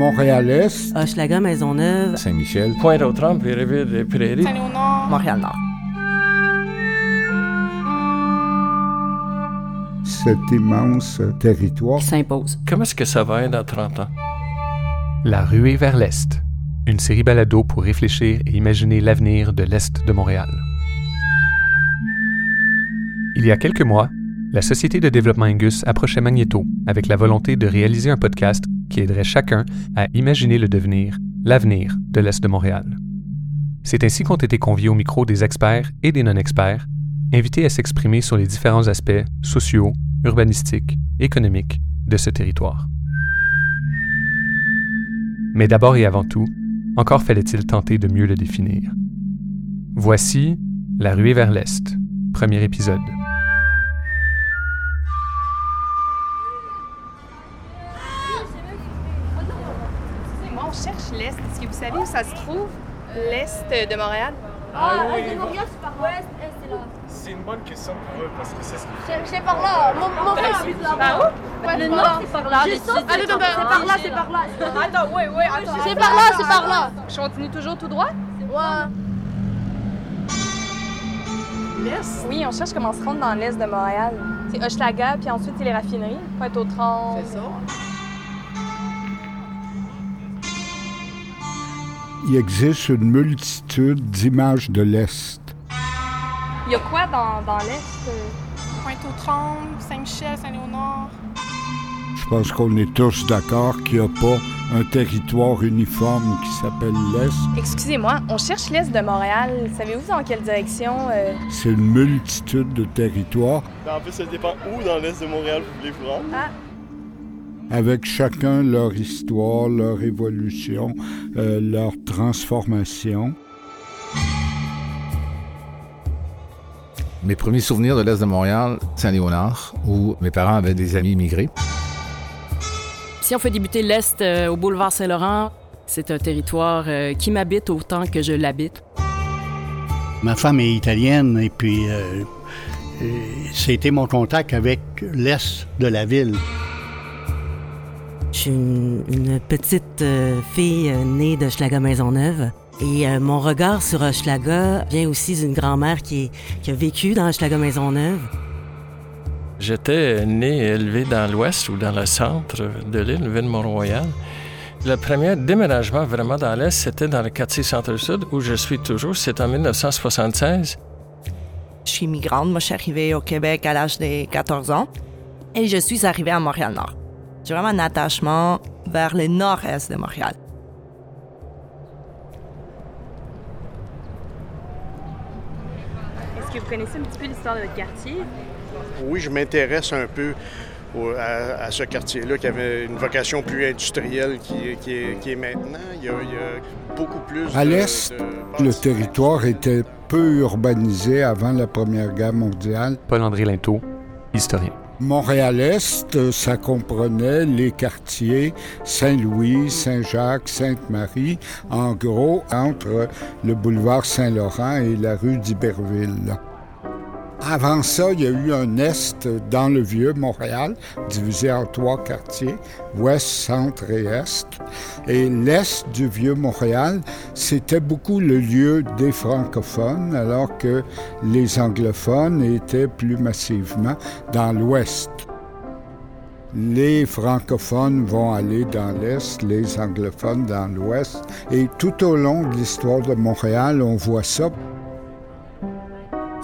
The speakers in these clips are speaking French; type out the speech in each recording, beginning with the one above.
Montréal-Est, Hochelaga, Maisonneuve, Saint-Michel, Pointe-aux-Trembles et Rivière-des-Prairies. Saint-Léonard. Montréal-Nord. cet immense territoire. S'impose. Comment est-ce que ça va être dans 30 ans? La ruée vers l'Est, une série balado pour réfléchir et imaginer l'avenir de l'Est de Montréal. Il y a quelques mois, la Société de développement Angus approchait Magneto avec la volonté de réaliser un podcast qui aiderait chacun à imaginer le devenir, l'avenir de l'Est de Montréal. C'est ainsi qu'ont été conviés au micro des experts et des non-experts, invités à s'exprimer sur les différents aspects sociaux, urbanistiques, économiques de ce territoire. Mais d'abord et avant tout, encore fallait-il tenter de mieux le définir. Voici La ruée vers l'Est, premier épisode. On cherche l'Est. Est-ce que vous savez où ça se trouve? L'Est de Montréal? Ah, oui, Montréal, c'est par ouest, est, c'est là. C'est une bonne question pour eux parce que c'est ce C'est c'est par là. Mon, mon frère habite là-bas. Par où? Ouais, le nord, c'est par là. Attends, c'est par là, c'est par là. Attends, oui, oui, attends. C'est par là, c'est par là. Je continue toujours tout droit? Ouais. L'Est? Oui, on cherche comment se rendre dans l'Est de Montréal. C'est Hochelaga, puis ensuite, c'est les raffineries. Pointe-aux-Trembles. C'est ça. Il existe une multitude d'images de l'Est. Il y a quoi dans, dans l'Est? Pointe-aux-Trembles, Saint-Michel, Saint-Léonard. Je pense qu'on est tous d'accord qu'il n'y a pas un territoire uniforme qui s'appelle l'Est. Excusez-moi, on cherche l'Est de Montréal. Savez-vous dans quelle direction? euh? C'est une multitude de territoires Ben, en fait, ça dépend où dans l'est de Montréal vous voulez vous rendre. Avec chacun leur histoire, leur évolution, euh, leur transformation. Mes premiers souvenirs de l'Est de Montréal, Saint-Léonard, où mes parents avaient des amis immigrés. Si on fait débuter l'Est euh, au boulevard Saint-Laurent, c'est un territoire euh, qui m'habite autant que je l'habite. Ma femme est italienne et puis euh, c'était mon contact avec l'est de la ville. Je suis une, une petite euh, fille euh, née de Schlaga Maisonneuve. Et euh, mon regard sur Hochelaga vient aussi d'une grand-mère qui, est- qui a vécu dans Hochelaga Maisonneuve. J'étais né et élevé dans l'ouest ou dans le centre de l'île, ville Mont-Royal. Le premier déménagement vraiment dans l'est, c'était dans le quartier centre-sud où je suis toujours. C'est en 1976. Je suis migrante. Moi, je suis arrivée au Québec à l'âge de 14 ans et je suis arrivée à Montréal-Nord. J'ai vraiment un attachement vers le nord-est de Montréal. Est-ce que vous connaissez un petit peu l'histoire de votre quartier? Oui, je m'intéresse un peu au- à, à ce quartier-là qui avait une vocation plus industrielle qui, est- qui est, qui est maintenant. Il y, a, il y a beaucoup plus À l'est, de le territoire était peu urbanisé avant la Première Guerre mondiale. Paul-André Linteau, historien. Montréal-Est, ça comprenait les quartiers Saint-Louis, Saint-Jacques, Sainte-Marie, en gros entre le boulevard Saint-Laurent et la rue d'Iberville. Avant ça, il y a eu un Est dans le vieux Montréal, divisé en trois quartiers, Ouest, Centre et Est. Et l'Est du vieux Montréal, c'était beaucoup le lieu des francophones, alors que les anglophones étaient plus massivement dans l'Ouest. Les francophones vont aller dans l'Est, les anglophones dans l'Ouest. Et tout au long de l'histoire de Montréal, on voit ça.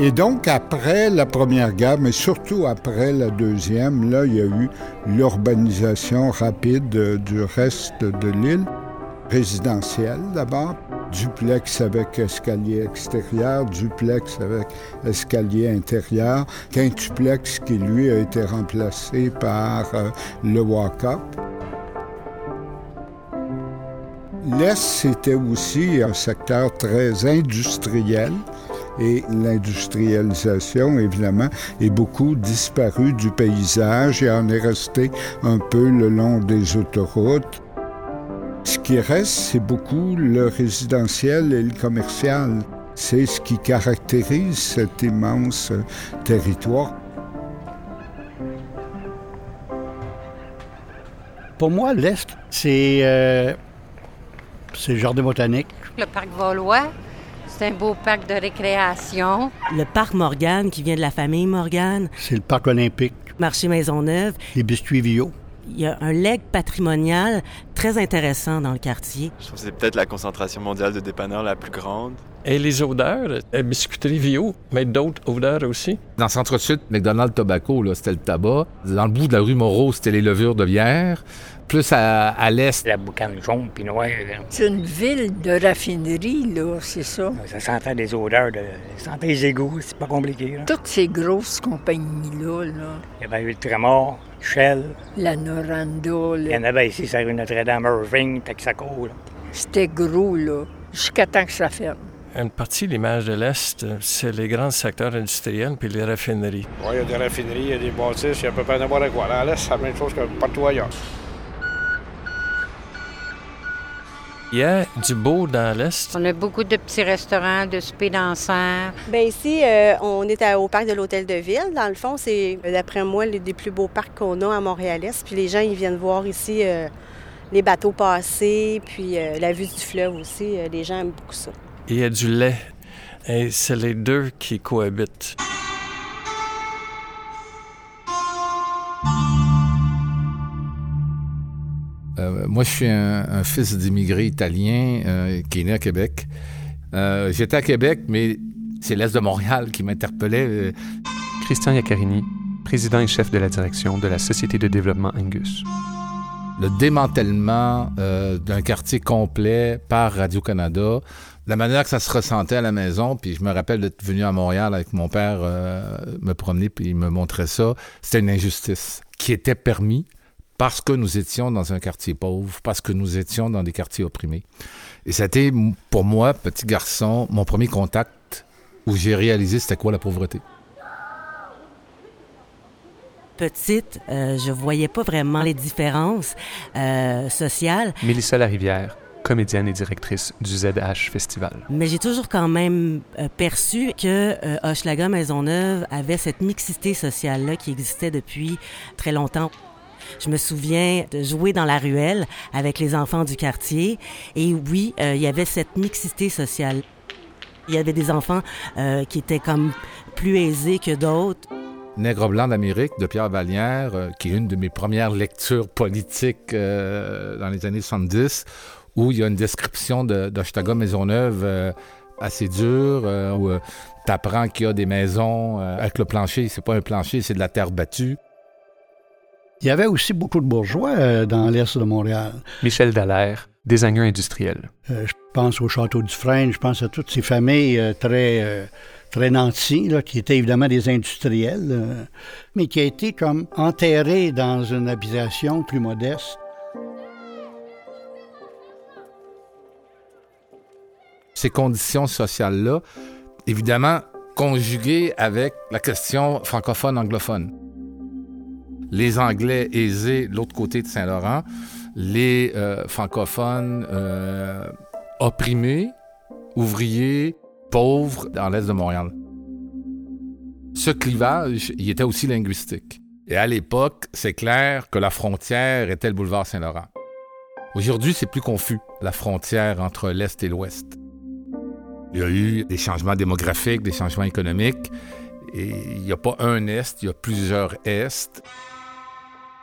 Et donc, après la Première Guerre, mais surtout après la Deuxième, là, il y a eu l'urbanisation rapide euh, du reste de l'île, résidentielle d'abord, duplex avec escalier extérieur, duplex avec escalier intérieur, quintuplex qui, lui, a été remplacé par euh, le walk-up. L'Est, c'était aussi un secteur très industriel et l'industrialisation, évidemment, est beaucoup disparu du paysage et en est resté un peu le long des autoroutes. Ce qui reste, c'est beaucoup le résidentiel et le commercial. C'est ce qui caractérise cet immense territoire. Pour moi, l'Est, c'est euh, c'est le jardin botanique. Le parc Vaulois, c'est un beau parc de récréation. Le parc Morgane, qui vient de la famille Morgane. C'est le parc olympique. Marché Maisonneuve. Les biscuits Vio. Il y a un leg patrimonial très intéressant dans le quartier. Je trouve que c'est peut-être la concentration mondiale de dépanneurs la plus grande. Et les odeurs, la biscuiterie Vio, mais d'autres odeurs aussi. Dans le centre-sud, McDonald's Tobacco, là, c'était le tabac. Dans le bout de la rue Moreau, c'était les levures de bière. Plus à, à l'est. La boucane jaune puis noire. C'est une ville de raffinerie, là, c'est ça. Ça sentait des odeurs, de... ça sentait les égouts, c'est pas compliqué. Là. Toutes ces grosses compagnies-là, là. Il y avait Tremor, Shell. La Noranda, là. Il y en avait ici, ça rue Notre-Dame, Irving, Texaco, là. C'était gros, là, jusqu'à temps que ça ferme. Une partie de l'image de l'Est, c'est les grands secteurs industriels puis les raffineries. Oui, il y a des raffineries, il y a des bâtisses, il y a à peu près n'importe quoi. Là, l'Est, c'est la même chose que partout ailleurs. Il y a du beau dans l'Est. On a beaucoup de petits restaurants, de soupers danseurs. Bien ici, euh, on est à- au parc de l'Hôtel de Ville. Dans le fond, c'est, d'après moi, les des plus beaux parcs qu'on a à Montréal-Est. Puis les gens, ils viennent voir ici euh, les bateaux passer, puis euh, la vue du fleuve aussi. Les gens aiment beaucoup ça. Il y a du lait. Et c'est les deux qui cohabitent. Euh, moi, je suis un, un fils d'immigrés italiens euh, qui est né à Québec. Euh, J'étais à Québec, mais c'est l'Est de Montréal qui m'interpellait. Christian Iaccarini, président et chef de la direction de la Société de développement Angus. le démantèlement d'un quartier complet par Radio-Canada, la manière que ça se ressentait à la maison, puis je me rappelle d'être venu à Montréal avec mon père me promener, puis il me montrait ça, c'était une injustice qui était permis parce que nous étions dans un quartier pauvre, parce que nous étions dans des quartiers opprimés. Et c'était, pour moi, petit garçon, mon premier contact où j'ai réalisé c'était quoi la pauvreté. Petite, euh, je voyais pas vraiment les différences euh, sociales, Mélissa Larivière, comédienne et directrice du ZH Festival. mais j'ai toujours quand même euh, perçu que euh, Hochelaga Maisonneuve avait cette mixité sociale-là qui existait depuis très longtemps. Je me souviens de jouer dans la ruelle avec les enfants du quartier et oui, euh, il y avait cette mixité sociale. Il y avait des enfants euh, qui étaient comme plus aisés que d'autres. Nègre blanc d'Amérique de Pierre Vallière, euh, qui est une de mes premières lectures politiques euh, dans les années 70, où il y a une description de- d'Ochtaga Maisonneuve euh, assez dure, euh, où tu apprends qu'il y a des maisons euh, avec le plancher. C'est pas un plancher, c'est de la terre battue. Il y avait aussi beaucoup de bourgeois euh, dans l'Est de Montréal. Michel Dallaire, designer industriel. Euh, je pense au château du Frêne, je pense à toutes ces familles euh, très, euh, très nantis, là, qui étaient évidemment des industriels, mais qui a été comme enterrés dans une habitation plus modeste. Ces conditions sociales-là, évidemment, conjuguées avec la question francophone-anglophone. Les Anglais aisés de l'autre côté de Saint-Laurent, les euh, francophones euh, opprimés, ouvriers, pauvres dans l'est de Montréal. Ce clivage, il était aussi linguistique. Et à l'époque, c'est clair que la frontière était le boulevard Saint-Laurent. Aujourd'hui, c'est plus confus, la frontière entre l'Est et l'Ouest. Il y a eu des changements démographiques, des changements économiques, et il n'y a pas un Est, il y a plusieurs Est.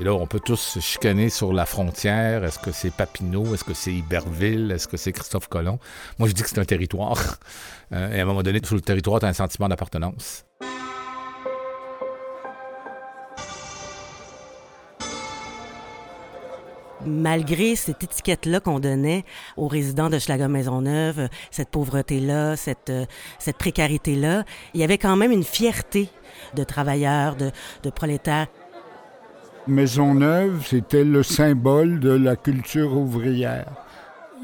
Et là, on peut tous se chicaner sur la frontière. Est-ce que c'est Papineau? Est-ce que c'est Iberville? Est-ce que c'est Christophe Colomb? Moi, je dis que c'est un territoire. Euh, et à un moment donné, sur le territoire, tu as un sentiment d'appartenance. malgré cette étiquette-là qu'on donnait aux résidents de Schlager Maisonneuve, euh, cette pauvreté-là, cette, euh, cette précarité-là, il y avait quand même une fierté de travailleurs, de prolétaires. Maisonneuve, c'était le symbole de la culture ouvrière.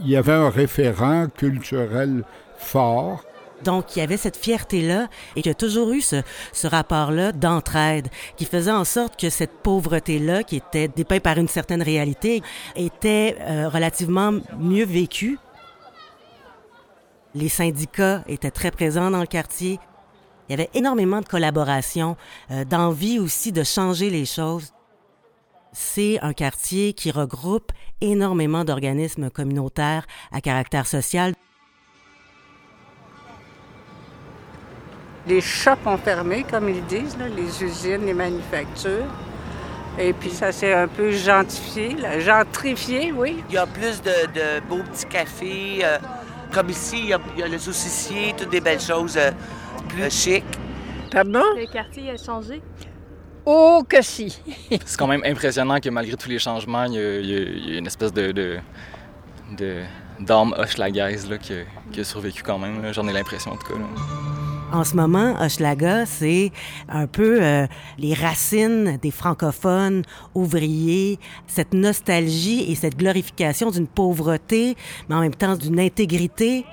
Il y avait un référent culturel fort. Donc, il y avait cette fierté-là et il y a toujours eu ce, rapport-là d'entraide qui faisait en sorte que cette pauvreté-là, qui était dépeinte par une certaine réalité, était euh, relativement mieux vécue. Les syndicats étaient très présents dans le quartier. Il y avait énormément de collaboration, euh, d'envie aussi de changer les choses. C'est un quartier qui regroupe énormément d'organismes communautaires à caractère social. Les shops ont fermé, comme ils disent, là, les usines, les manufactures. Et puis ça s'est un peu gentifié, là, gentrifié, oui. Il y a plus de, de beaux petits cafés. euh, comme ici, il y, a, il y a le saucissier, toutes des belles choses euh, plus chic. Pardon? Le quartier a changé. Oh que si! C'est quand même impressionnant que malgré tous les changements, il y a, il y a- il y a une espèce de, de, de- d'âme hochelagaise là, qui, a, qui a survécu quand même. là. J'en ai l'impression en tout cas. là. En ce moment, Hochelaga, c'est un peu euh, les racines des francophones ouvriers, cette nostalgie et cette glorification d'une pauvreté, mais en même temps d'une intégrité.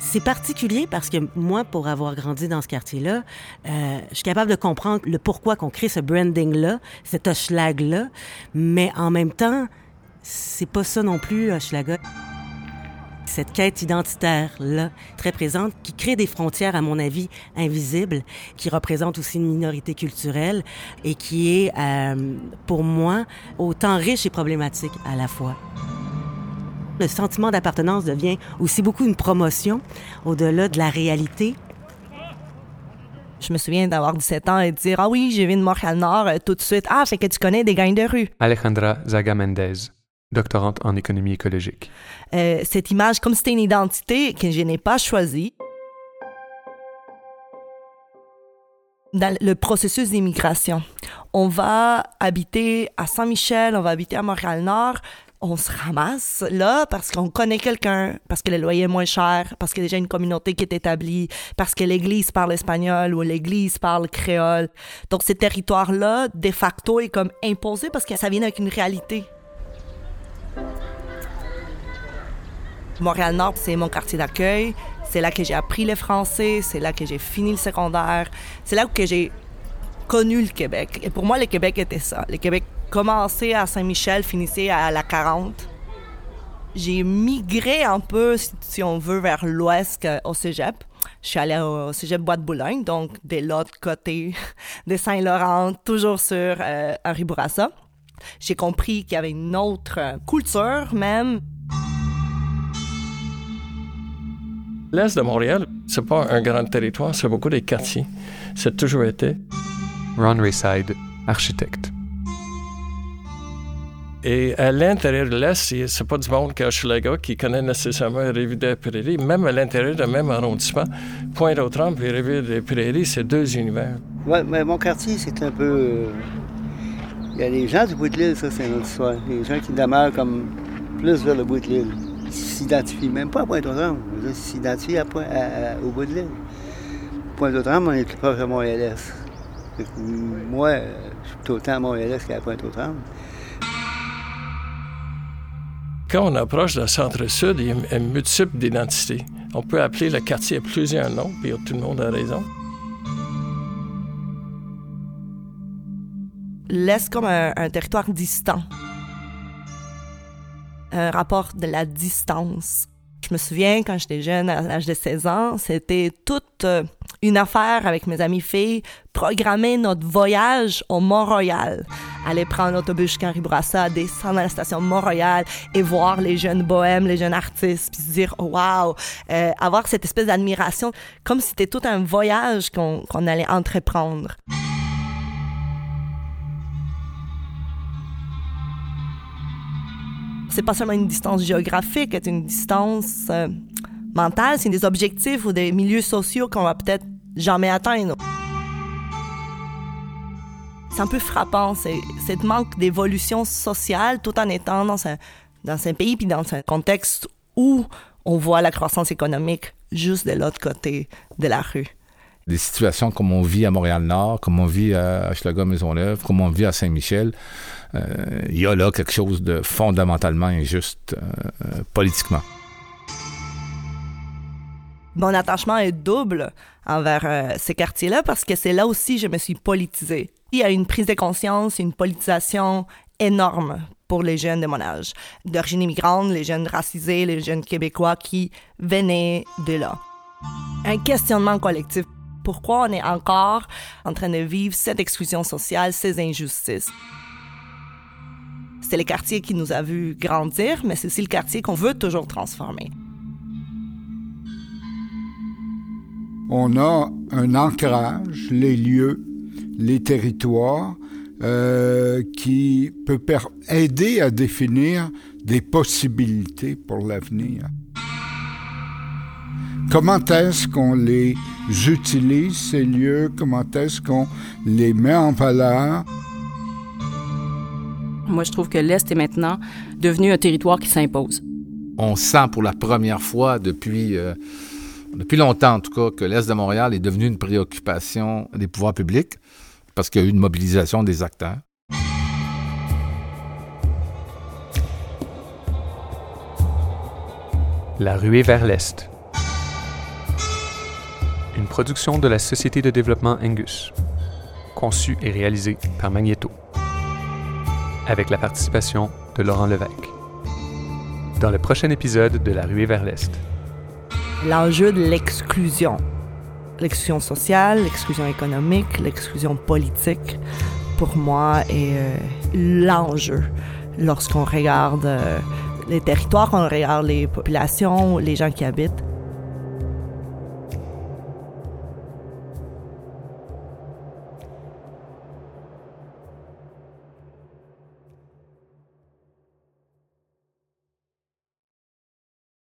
C'est particulier parce que moi, pour avoir grandi dans ce quartier-là, euh, je suis capable de comprendre le pourquoi qu'on crée ce branding-là, cet Hochelag-là, mais en même temps, c'est pas ça non plus, Hochelaga cette quête identitaire-là, très présente, qui crée des frontières, à mon avis, invisibles, qui représente aussi une minorité culturelle et qui est, euh, pour moi, autant riche et problématique à la fois. Le sentiment d'appartenance devient aussi beaucoup une promotion au-delà de la réalité. Je me souviens d'avoir 17 ans et de dire Ah oui, je viens de Montréal-Nord euh, tout de suite. Ah, c'est que tu connais des gangs de rue. Alejandra Zaga Mendez, doctorante en économie écologique. Euh, cette image, comme c'était une identité que je n'ai pas choisie. Dans le processus d'immigration, on va habiter à Saint-Michel, on va habiter à Montréal-Nord, on se ramasse là parce qu'on connaît quelqu'un, parce que le loyer est moins cher, parce qu'il y a déjà une communauté qui est établie, parce que l'Église parle espagnol ou l'Église parle créole. Donc, ce territoire-là, de facto, est comme imposé parce que ça vient avec une réalité. Montréal-Nord, c'est mon quartier d'accueil. C'est là que j'ai appris le français, c'est là que j'ai fini le secondaire, c'est là que j'ai connu le Québec. Et pour moi, le Québec était ça. Le Québec commençait à Saint-Michel, finissait à la 40. J'ai migré un peu, si, si on veut, vers l'ouest euh, au cégep. Je suis allée au cégep Bois-de-Boulogne, donc de l'autre côté de Saint-Laurent, toujours sur euh, Henri Bourassa. J'ai compris qu'il y avait une autre euh, culture même. L'Est de Montréal, c'est pas un grand territoire, c'est beaucoup des quartiers. C'est toujours été. Ron Rayside, architecte. Et à l'intérieur de l'Est, c'est pas du monde qu'à Hochelaga qui connaît nécessairement Rivière-des-Prairies. Même à l'intérieur d'un même arrondissement, Pointe-aux-Trembles et Rivière-des-Prairies, c'est deux univers. Ouais, mais mon quartier, c'est un peu. euh, Il y a les gens du bout de l'île, ça, c'est une autre histoire. Les gens qui demeurent comme plus vers le bout de l'île. Ils s'identifient même pas à Pointe-aux-Trembles. Ils s'identifient à au bout de l'île. Pointe-aux-Trembles, on est plus proche de Montréal-Est. Moi, je suis autant à Montréal-Est qu'à Pointe-aux-Trembles. Quand on approche le centre-sud, il y a une multiple d'identités. On peut appeler le quartier plusieurs noms, puis tout le monde a raison. L'Est comme un, un territoire distant. Un rapport de la distance. Je me souviens, quand j'étais jeune, à l'âge de 16 ans, c'était toute euh, une affaire avec mes amis filles, programmer notre voyage au Mont-Royal. Aller prendre l'autobus jusqu'à Henri-Bourassa, descendre à la station Mont-Royal et voir les jeunes bohèmes, les jeunes artistes, puis se dire « wow euh, avoir cette espèce d'admiration, comme si c'était tout un voyage qu'on qu'on allait entreprendre. c'est pas seulement une distance géographique, c'est une distance euh, mentale, c'est des objectifs ou des milieux sociaux qu'on va peut-être jamais atteindre. C'est un peu frappant, c'est cette manque d'évolution sociale tout en étant dans un, dans un pays puis dans un contexte où on voit la croissance économique juste de l'autre côté de la rue. Des situations comme on vit à Montréal-Nord, comme on vit à Hochelaga-Maisonneuve, comme on vit à Saint-Michel, euh, il y a là quelque chose de fondamentalement injuste euh, politiquement. Mon attachement est double envers euh, ces quartiers-là parce que c'est là aussi je me suis politisée. Il y a une prise de conscience, une politisation énorme pour les jeunes de mon âge, d'origine immigrante, les jeunes racisés, les jeunes québécois qui venaient de là. Un questionnement collectif. Pourquoi on est encore en train de vivre cette exclusion sociale, ces injustices? C'est le quartier qui nous a vu grandir, mais c'est aussi le quartier qu'on veut toujours transformer. On a un ancrage, les lieux, les territoires, euh, qui peut aider à définir des possibilités pour l'avenir. Comment est-ce qu'on les utilise, ces lieux? Comment est-ce qu'on les met en valeur? Moi, je trouve que l'Est est maintenant devenu un territoire qui s'impose. On sent pour la première fois depuis, euh, depuis longtemps, en tout cas, que l'Est de Montréal est devenu une préoccupation des pouvoirs publics parce qu'il y a eu une mobilisation des acteurs. La ruée vers l'Est. Une production de la Société de développement Angus. Conçue et réalisée par Magneto. Avec la participation de Laurent Levesque. Dans le prochain épisode de La ruée vers l'Est. L'enjeu de l'exclusion. L'exclusion sociale, l'exclusion économique, l'exclusion politique, pour moi, est euh, l'enjeu lorsqu'on regarde euh, les territoires, on regarde les populations, les gens qui habitent.